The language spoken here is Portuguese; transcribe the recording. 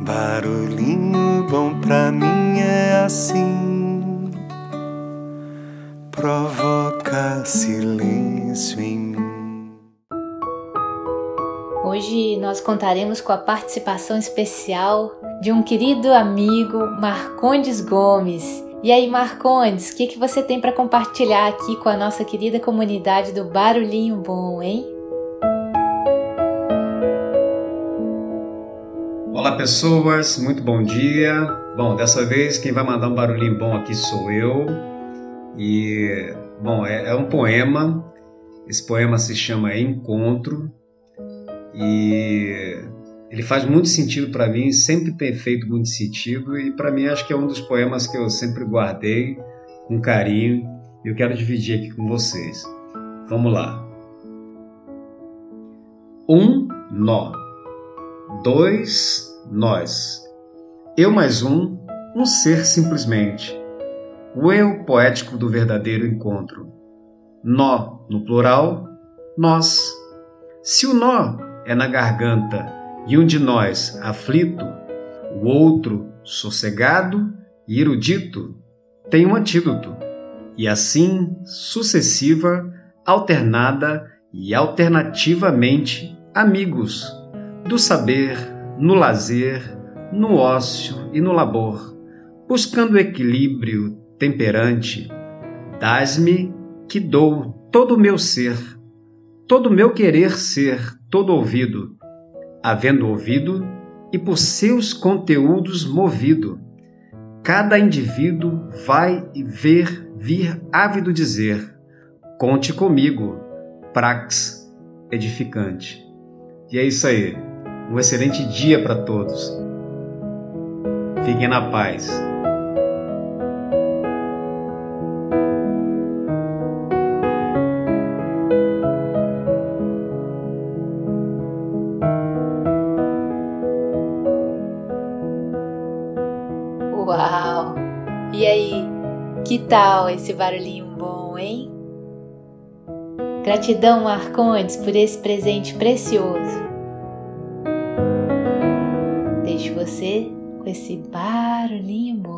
Barulhinho bom pra mim é assim, provoca silêncio em mim. Hoje nós contaremos com a participação especial de um querido amigo, Marcondes Gomes. E aí, Marcondes, o que, que você tem para compartilhar aqui com a nossa querida comunidade do Barulhinho Bom, hein? Olá pessoas, muito bom dia. Bom, dessa vez quem vai mandar um barulhinho bom aqui sou eu. E, bom, é, é um poema. Esse poema se chama Encontro. E ele faz muito sentido para mim, sempre tem feito muito sentido. E para mim acho que é um dos poemas que eu sempre guardei com carinho. E eu quero dividir aqui com vocês. Vamos lá. Um nó. Dois nós. Eu mais um, um ser simplesmente. O eu poético do verdadeiro encontro. Nó no plural, nós. Se o nó é na garganta e um de nós aflito, o outro sossegado e erudito, tem um antídoto. E assim, sucessiva, alternada e alternativamente, amigos do saber no lazer, no ócio e no labor, buscando equilíbrio temperante. Dás-me que dou todo o meu ser, todo o meu querer ser, todo ouvido, havendo ouvido e por seus conteúdos movido. Cada indivíduo vai ver, vir ávido dizer: Conte comigo, prax edificante. E é isso aí. Um excelente dia para todos. Fiquem na paz. Uau! E aí, que tal esse barulhinho bom, hein? Gratidão, Marcondes, por esse presente precioso você com esse barulhinho bom.